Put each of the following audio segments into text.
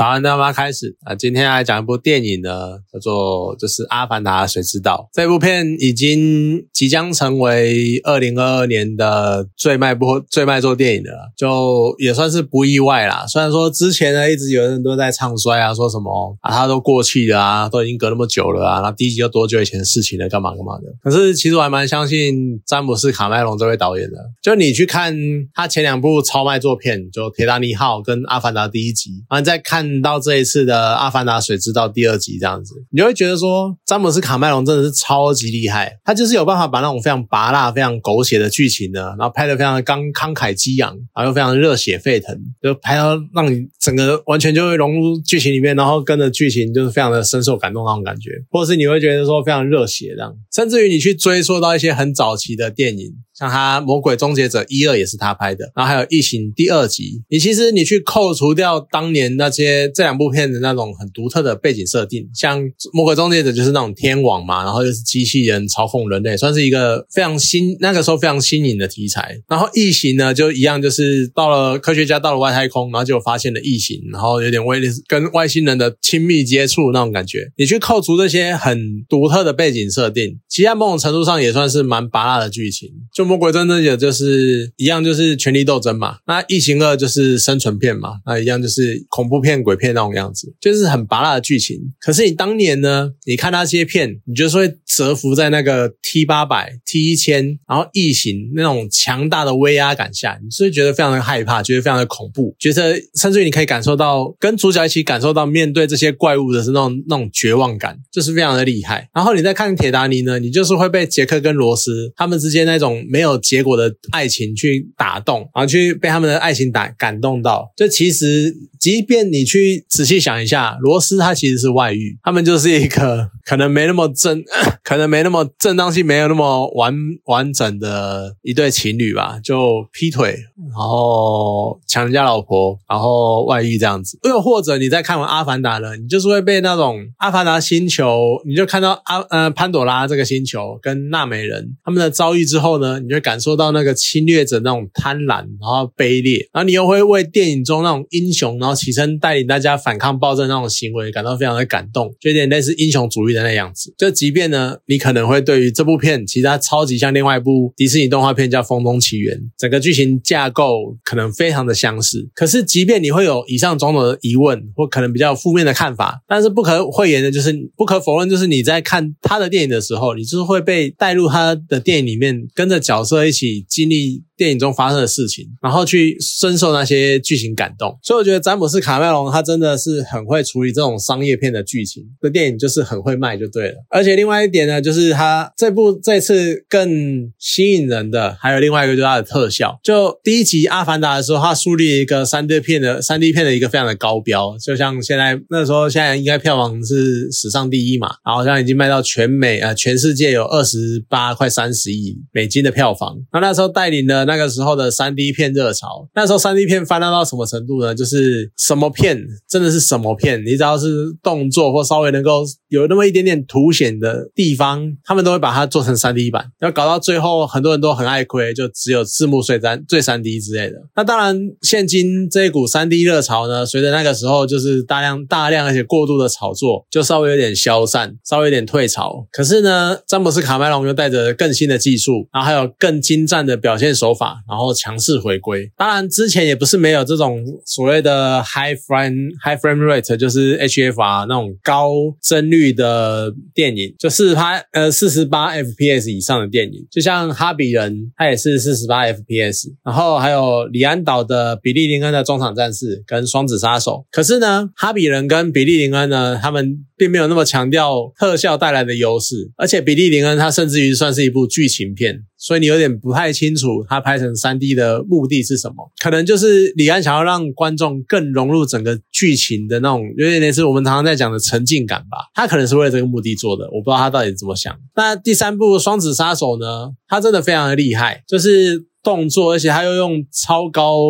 早安，大妈开始啊！今天来讲一部电影呢，叫做就是《阿凡达》，谁知道这部片已经即将成为二零二二年的最卖播、最卖座电影了，就也算是不意外啦。虽然说之前呢，一直有人都在唱衰啊，说什么啊，它都过气了啊，都已经隔那么久了啊，那第一集又多久以前的事情了，干嘛干嘛的。可是其实我还蛮相信詹姆斯·卡麦隆这位导演的，就你去看他前两部超卖作片，就《铁达尼号》跟《阿凡达》第一集，然后再看到这一次的《阿凡达：水之道》第二集这样子，你就会觉得说，詹姆斯·卡麦隆真的是超级厉害，他就是有办法把那种非常拔辣、非常狗血的剧情呢，然后拍的非常的刚慷慨激昂，然后又非常热血沸腾，就拍到让你整个完全就会融入剧情里面，然后跟着剧情就是非常的深受感动那种感觉，或者是你会觉得说非常热血这样，甚至于你去追溯到一些很早期的电影。像他《魔鬼终结者》一二也是他拍的，然后还有《异形》第二集。你其实你去扣除掉当年那些这两部片的那种很独特的背景设定，像《魔鬼终结者》就是那种天网嘛，然后又是机器人操控人类，算是一个非常新那个时候非常新颖的题材。然后《异形》呢就一样，就是到了科学家到了外太空，然后就发现了异形，然后有点为跟外星人的亲密接触那种感觉。你去扣除这些很独特的背景设定，其实在某种程度上也算是蛮拔辣的剧情。就魔鬼真正也就是一样，就是权力斗争嘛。那异形二就是生存片嘛，那一样就是恐怖片、鬼片那种样子，就是很拔辣的剧情。可是你当年呢，你看那些片，你就是会折服在那个 T 八百、T 一千，然后异形那种强大的威压感下，你是会觉得非常的害怕，觉得非常的恐怖，觉得甚至于你可以感受到跟主角一起感受到面对这些怪物的是那种那种绝望感，就是非常的厉害。然后你再看铁达尼呢，你就是会被杰克跟罗斯他们之间那种没没有结果的爱情去打动，然后去被他们的爱情打感动到。这其实，即便你去仔细想一下，罗斯他其实是外遇，他们就是一个可能没那么正，可能没那么正当性没有那么完完整的一对情侣吧，就劈腿，然后抢人家老婆，然后外遇这样子。又或者你在看完《阿凡达》了，你就是会被那种阿凡达星球，你就看到阿呃潘朵拉这个星球跟纳美人他们的遭遇之后呢，你就感受到那个侵略者那种贪婪，然后卑劣，然后你又会为电影中那种英雄，然后起身带领大家反抗暴政那种行为感到非常的感动，就有点类似英雄主义的那样子。就即便呢，你可能会对于这部片，其实它超级像另外一部迪士尼动画片叫《风中奇缘》，整个剧情架构可能非常的相似。可是，即便你会有以上种种的疑问，或可能比较负面的看法，但是不可讳言的就是，不可否认就是你在看他的电影的时候，你就是会被带入他的电影里面，跟着角色一起经历。电影中发生的事情，然后去深受那些剧情感动，所以我觉得詹姆斯卡麦隆他真的是很会处理这种商业片的剧情，的电影就是很会卖就对了。而且另外一点呢，就是他这部这次更吸引人的，还有另外一个就是它的特效。就第一集《阿凡达》的时候，他树立一个三 D 片的三 D 片的一个非常的高标，就像现在那时候现在应该票房是史上第一嘛，然后现在已经卖到全美呃全世界有二十八快三十亿美金的票房。那那时候带领的。那个时候的三 D 片热潮，那时候三 D 片泛滥到什么程度呢？就是什么片真的是什么片，你只要是动作或稍微能够有那么一点点凸显的地方，他们都会把它做成三 D 版，要搞到最后很多人都很爱亏，就只有字幕最三最三 D 之类的。那当然，现今这一股三 D 热潮呢，随着那个时候就是大量大量而且过度的炒作，就稍微有点消散，稍微有点退潮。可是呢，詹姆斯卡麦隆又带着更新的技术，然后还有更精湛的表现手法。法，然后强势回归。当然，之前也不是没有这种所谓的 high frame high frame rate，就是 HFR 那种高帧率的呃电影，就四十八呃四十八 FPS 以上的电影，就像哈比人，它也是四十八 FPS。然后还有李安导的比利林恩的中场战士跟双子杀手。可是呢，哈比人跟比利林恩呢，他们并没有那么强调特效带来的优势，而且比利林恩他甚至于算是一部剧情片。所以你有点不太清楚他拍成三 D 的目的是什么？可能就是李安想要让观众更融入整个剧情的那种，有点类似我们常常在讲的沉浸感吧。他可能是为了这个目的做的，我不知道他到底怎么想。那第三部《双子杀手》呢？他真的非常的厉害，就是动作，而且他又用超高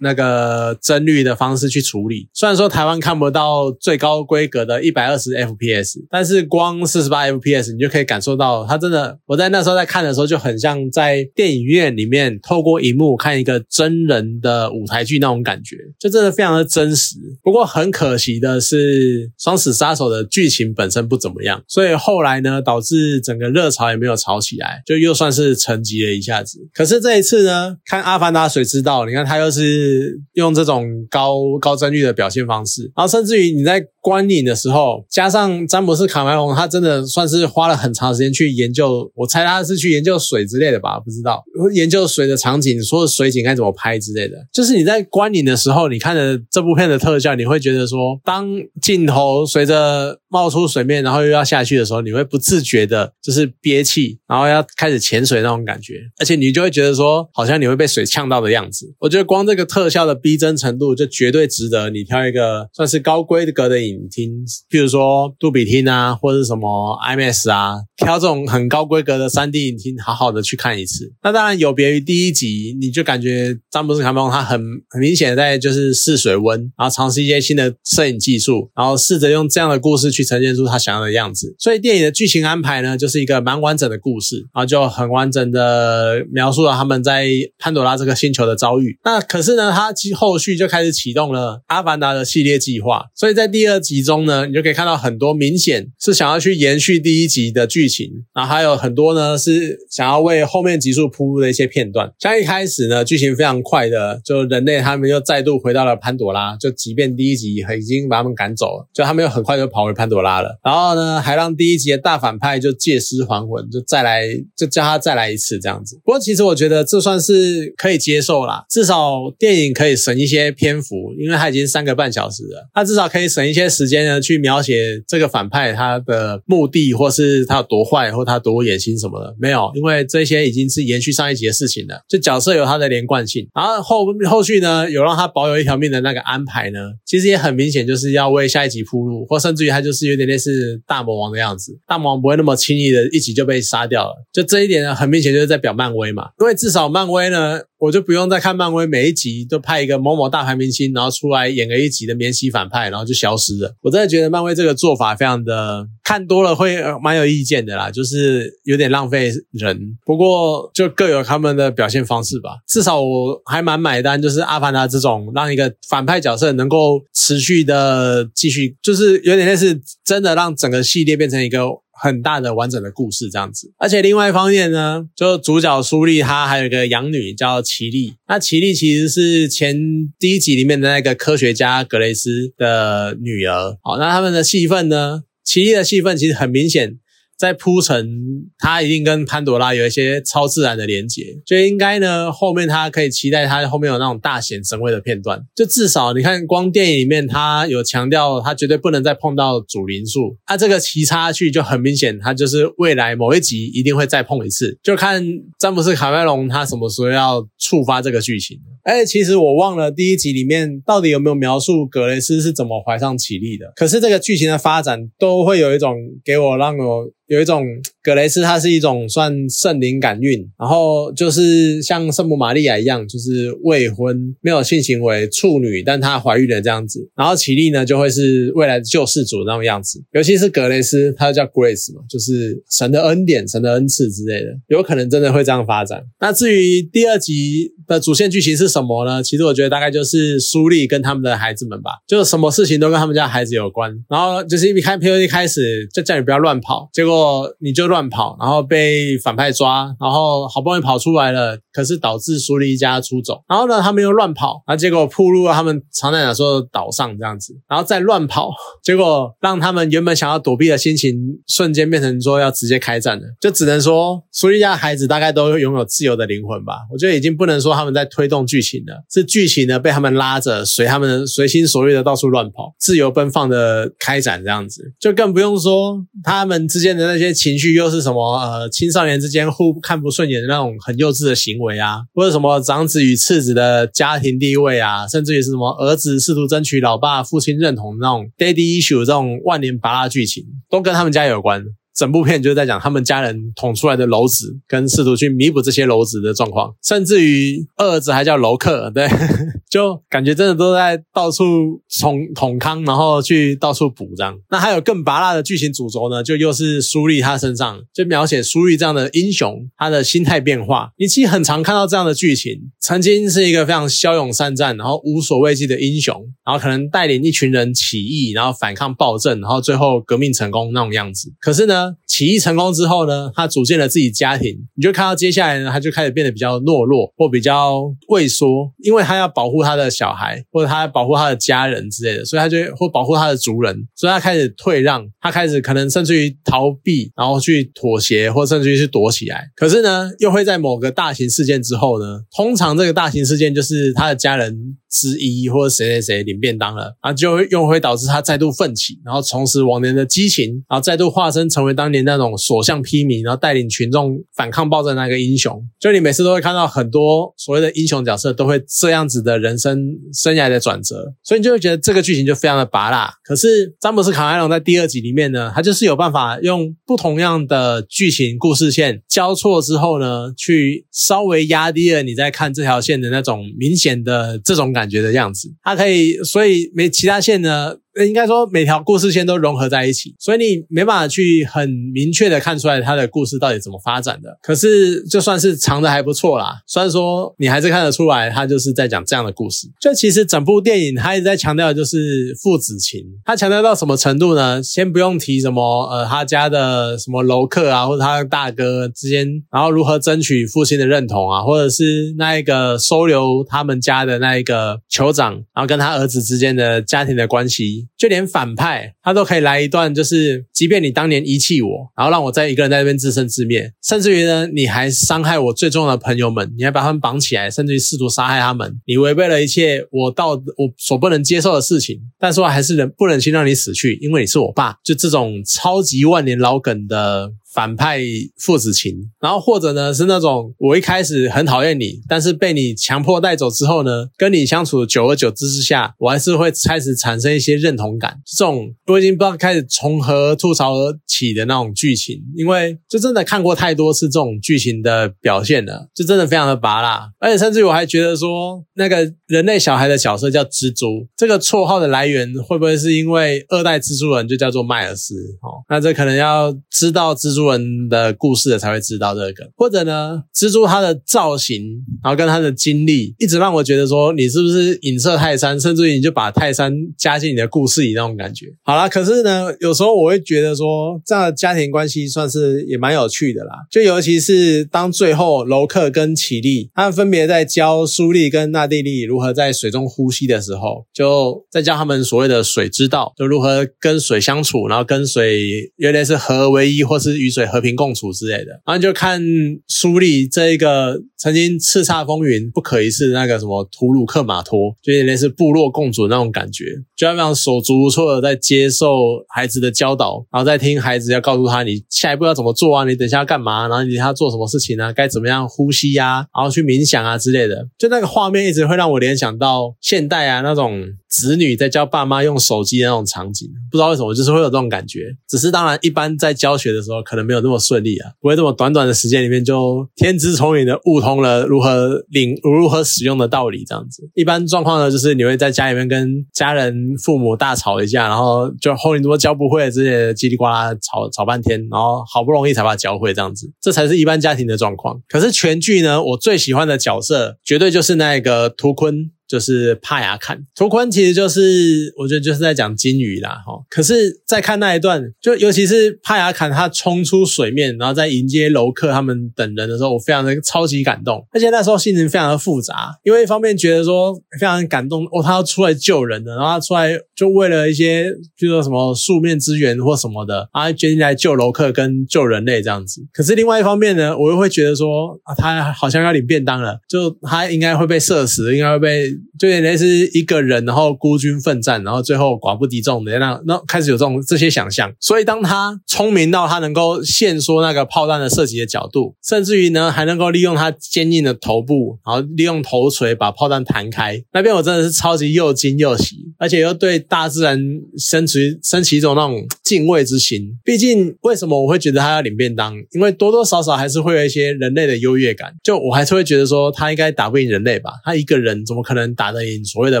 那个帧率的方式去处理。虽然说台湾看不到最高规格的一百二十 FPS，但是光四十八 FPS 你就可以感受到，它真的。我在那时候在看的时候，就很像在电影院里面透过荧幕看一个真人的舞台剧那种感觉，就真的非常的真实。不过很可惜的是，《双死杀手》的剧情本身不怎么样，所以后来呢，导致整个热潮也没有炒起来，就又算是沉寂了一下子。可是这一次是呢，看《阿凡达》，谁知道？你看他又是用这种高高帧率的表现方式，然后甚至于你在观影的时候，加上詹姆斯卡梅隆，他真的算是花了很长时间去研究。我猜他是去研究水之类的吧，不知道研究水的场景，说水景该怎么拍之类的。就是你在观影的时候，你看着这部片的特效，你会觉得说，当镜头随着冒出水面，然后又要下去的时候，你会不自觉的，就是憋气，然后要开始潜水那种感觉，而且你就会觉得说，好像你会被水呛到的样子。我觉得光这个特效的逼真程度，就绝对值得你挑一个算是高规格的影影厅，譬如说杜比厅啊，或者什么 IMAX 啊，挑这种很高规格的三 D 影厅，好好的去看一次。那当然有别于第一集，你就感觉詹姆斯卡梅隆他很很明显在就是试水温，然后尝试一些新的摄影技术，然后试着用这样的故事去。呈现出他想要的样子，所以电影的剧情安排呢，就是一个蛮完整的故事，然后就很完整的描述了他们在潘多拉这个星球的遭遇。那可是呢，他其后续就开始启动了《阿凡达》的系列计划，所以在第二集中呢，你就可以看到很多明显是想要去延续第一集的剧情，然后还有很多呢是想要为后面集数铺路的一些片段。像一开始呢，剧情非常快的，就人类他们又再度回到了潘多拉，就即便第一集已经把他们赶走了，就他们又很快就跑回潘多。拉了，然后呢，还让第一集的大反派就借尸还魂，就再来，就叫他再来一次这样子。不过其实我觉得这算是可以接受啦，至少电影可以省一些篇幅，因为它已经三个半小时了，它至少可以省一些时间呢，去描写这个反派他的目的，或是他有多坏，或他多野心什么的。没有，因为这些已经是延续上一集的事情了，就角色有他的连贯性，然后后后续呢，有让他保有一条命的那个安排呢，其实也很明显就是要为下一集铺路，或甚至于他就是。有点类似大魔王的样子，大魔王不会那么轻易的一集就被杀掉了。就这一点呢，很明显就是在表漫威嘛，因为至少漫威呢。我就不用再看漫威每一集都派一个某某大牌明星，然后出来演个一集的免洗反派，然后就消失了。我真的觉得漫威这个做法非常的看多了会蛮有意见的啦，就是有点浪费人。不过就各有他们的表现方式吧。至少我还蛮买单，就是阿凡达这种让一个反派角色能够持续的继续，就是有点类似真的让整个系列变成一个。很大的完整的故事这样子，而且另外一方面呢，就主角苏丽她还有一个养女叫奇丽，那奇丽其实是前第一集里面的那个科学家格雷斯的女儿。好，那他们的戏份呢，奇丽的戏份其实很明显。在铺陈，他一定跟潘多拉有一些超自然的连接，就应该呢，后面他可以期待他后面有那种大显神威的片段。就至少你看，光电影里面他有强调，他绝对不能再碰到主灵术。他这个骑插去就很明显，他就是未来某一集一定会再碰一次。就看詹姆斯卡梅隆他什么时候要触发这个剧情。哎，其实我忘了第一集里面到底有没有描述格雷斯是怎么怀上奇丽的。可是这个剧情的发展都会有一种给我让我。有一种格雷斯，它是一种算圣灵感孕，然后就是像圣母玛利亚一样，就是未婚没有性行为处女，但她怀孕了这样子。然后奇丽呢，就会是未来的救世主那种样子。尤其是格雷斯，他叫 Grace 嘛，就是神的恩典、神的恩赐之类的，有可能真的会这样发展。那至于第二集的主线剧情是什么呢？其实我觉得大概就是苏丽跟他们的孩子们吧，就是什么事情都跟他们家孩子有关。然后就是一开 P O 一开始就叫你不要乱跑，结果。你就乱跑，然后被反派抓，然后好不容易跑出来了，可是导致苏丽一家出走。然后呢，他们又乱跑，然后结果铺路了他们常在讲说岛上这样子，然后再乱跑，结果让他们原本想要躲避的心情瞬间变成说要直接开战了。就只能说苏丽家孩子大概都拥有自由的灵魂吧。我觉得已经不能说他们在推动剧情了，是剧情呢被他们拉着随他们随心所欲的到处乱跑，自由奔放的开展这样子，就更不用说他们之间的。那些情绪又是什么？呃，青少年之间互看不顺眼的那种很幼稚的行为啊，或者什么长子与次子的家庭地位啊，甚至于是什么儿子试图争取老爸父亲认同那种 daddy issue 这种万年拔拉剧情，都跟他们家有关。整部片就是在讲他们家人捅出来的篓子，跟试图去弥补这些篓子的状况，甚至于二儿子还叫楼克，对，就感觉真的都在到处捅捅康，然后去到处补这样。那还有更拔辣的剧情主轴呢，就又是苏丽他身上，就描写苏丽这样的英雄，他的心态变化。你其实很常看到这样的剧情，曾经是一个非常骁勇善战，然后无所畏惧的英雄，然后可能带领一群人起义，然后反抗暴政，然后最后革命成功那种样子。可是呢，起义成功之后呢，他组建了自己家庭，你就看到接下来呢，他就开始变得比较懦弱或比较畏缩，因为他要保护他的小孩，或者他要保护他的家人之类的，所以他就或保护他的族人，所以他开始退让，他开始可能甚至于逃避，然后去妥协，或甚至于去躲起来。可是呢，又会在某个大型事件之后呢，通常这个大型事件就是他的家人。之一或者谁谁谁领便当了，啊，就又会导致他再度奋起，然后重拾往年的激情，然后再度化身成为当年那种所向披靡，然后带领群众反抗暴政那个英雄。就你每次都会看到很多所谓的英雄角色都会这样子的人生生涯的转折，所以你就会觉得这个剧情就非常的拔辣。可是詹姆斯卡梅隆在第二集里面呢，他就是有办法用不同样的剧情故事线交错之后呢，去稍微压低了你在看这条线的那种明显的这种感。感觉的样子，它可以，所以没其他线呢。应该说每条故事线都融合在一起，所以你没办法去很明确的看出来它的故事到底怎么发展的。可是就算是藏的还不错啦，虽然说你还是看得出来，他就是在讲这样的故事。就其实整部电影他一直在强调的就是父子情，他强调到什么程度呢？先不用提什么呃他家的什么楼客啊，或者他的大哥之间，然后如何争取父亲的认同啊，或者是那一个收留他们家的那一个酋长，然后跟他儿子之间的家庭的关系。就连反派他都可以来一段，就是即便你当年遗弃我，然后让我在一个人在那边自生自灭，甚至于呢，你还伤害我最重要的朋友们，你还把他们绑起来，甚至于试图杀害他们，你违背了一切我到我所不能接受的事情，但是我还是忍不忍心让你死去，因为你是我爸，就这种超级万年老梗的。反派父子情，然后或者呢是那种我一开始很讨厌你，但是被你强迫带走之后呢，跟你相处久而久之之下，我还是会开始产生一些认同感。这种我已经不知道开始从何吐槽而起的那种剧情，因为就真的看过太多次这种剧情的表现了，就真的非常的拔辣。而且甚至于我还觉得说，那个人类小孩的角色叫蜘蛛，这个绰号的来源会不会是因为二代蜘蛛人就叫做迈尔斯？哦，那这可能要知道蜘蛛。人的故事的才会知道这个，或者呢，蜘蛛它的造型，然后跟它的经历，一直让我觉得说，你是不是影射泰山，甚至于你就把泰山加进你的故事里那种感觉。好啦，可是呢，有时候我会觉得说，这样的家庭关系算是也蛮有趣的啦。就尤其是当最后楼克跟绮丽他们分别在教苏丽跟娜蒂丽如何在水中呼吸的时候，就在教他们所谓的水之道，就如何跟水相处，然后跟水原来是合而为一，或是与水和平共处之类的，然后就看苏丽这一个曾经叱咤风云、不可一世的那个什么图鲁克马托，就有点类似部落共主那种感觉，就非常手足无措的在接受孩子的教导，然后在听孩子要告诉他你下一步要怎么做啊，你等下要干嘛，然后你要做什么事情啊，该怎么样呼吸呀，然后去冥想啊之类的，就那个画面一直会让我联想到现代啊那种。子女在教爸妈用手机的那种场景，不知道为什么就是会有这种感觉。只是当然，一般在教学的时候可能没有那么顺利啊，不会这么短短的时间里面就天资聪颖的悟通了如何领如何使用的道理这样子。一般状况呢，就是你会在家里面跟家人父母大吵一架，然后就后面多教不会这些叽里呱啦吵吵半天，然后好不容易才把它教会这样子，这才是一般家庭的状况。可是全剧呢，我最喜欢的角色绝对就是那个图坤。就是帕雅坎图坤，其实就是我觉得就是在讲金鱼啦，哈。可是，在看那一段，就尤其是帕雅坎他冲出水面，然后在迎接楼客他们等人的时候，我非常的超级感动。而且那时候心情非常的复杂，因为一方面觉得说非常感动，哦，他要出来救人的，然后他出来就为了一些，就说什么素面资源或什么的，啊，决定来救楼客跟救人类这样子。可是另外一方面呢，我又会觉得说，啊，他好像要领便当了，就他应该会被射死，应该会被。就有点类似一个人，然后孤军奋战，然后最后寡不敌众的那那开始有这种这些想象。所以当他聪明到他能够限缩那个炮弹的射击的角度，甚至于呢还能够利用他坚硬的头部，然后利用头锤把炮弹弹开。那边我真的是超级又惊又喜，而且又对大自然升起升起一种那种敬畏之心。毕竟为什么我会觉得他要领便当？因为多多少少还是会有一些人类的优越感。就我还是会觉得说他应该打不赢人类吧？他一个人怎么可能能打得赢所谓的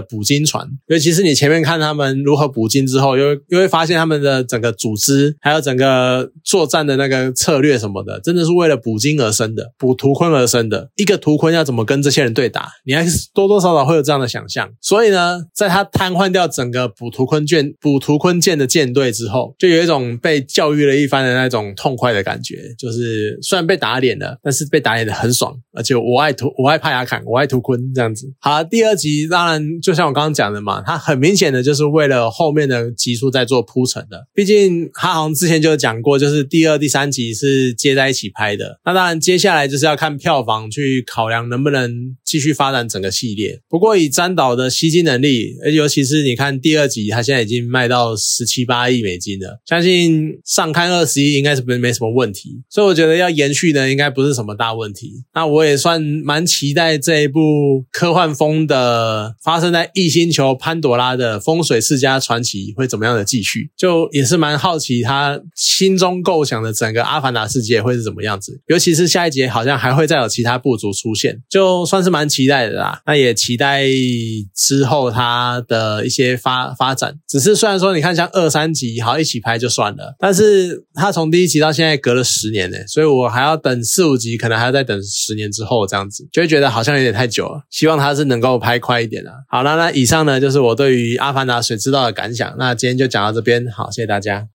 捕鲸船？尤其是你前面看他们如何捕鲸之后，又又会发现他们的整个组织还有整个作战的那个策略什么的，真的是为了捕鲸而生的，捕图鲲而生的。一个图鲲要怎么跟这些人对打？你还是多多少少会有这样的想象。所以呢，在他瘫痪掉整个捕图鲲舰、捕图鲲舰的舰队之后，就有一种被教育了一番的那种痛快的感觉。就是虽然被打脸了，但是被打脸的很爽，而且我爱图，我爱帕雅坎，我爱图鲲这样子。好，第二二集当然就像我刚刚讲的嘛，它很明显的就是为了后面的集数在做铺陈的。毕竟他好像之前就讲过，就是第二、第三集是接在一起拍的。那当然接下来就是要看票房去考量能不能继续发展整个系列。不过以詹导的吸金能力，尤其是你看第二集，他现在已经卖到十七八亿美金了，相信上看二十亿应该是没没什么问题。所以我觉得要延续呢，应该不是什么大问题。那我也算蛮期待这一部科幻风的呃发生在异星球潘多拉的风水世家传奇会怎么样的继续，就也是蛮好奇他心中构想的整个阿凡达世界会是怎么样子。尤其是下一节好像还会再有其他部族出现，就算是蛮期待的啦。那也期待之后他的一些发发展。只是虽然说你看像二三集好一起拍就算了，但是他从第一集到现在隔了十年呢，所以我还要等四五集，可能还要再等十年之后这样子，就会觉得好像有点太久了。希望他是能够拍快一点了。好了，那以上呢就是我对于《阿凡达：水之道》的感想。那今天就讲到这边，好，谢谢大家。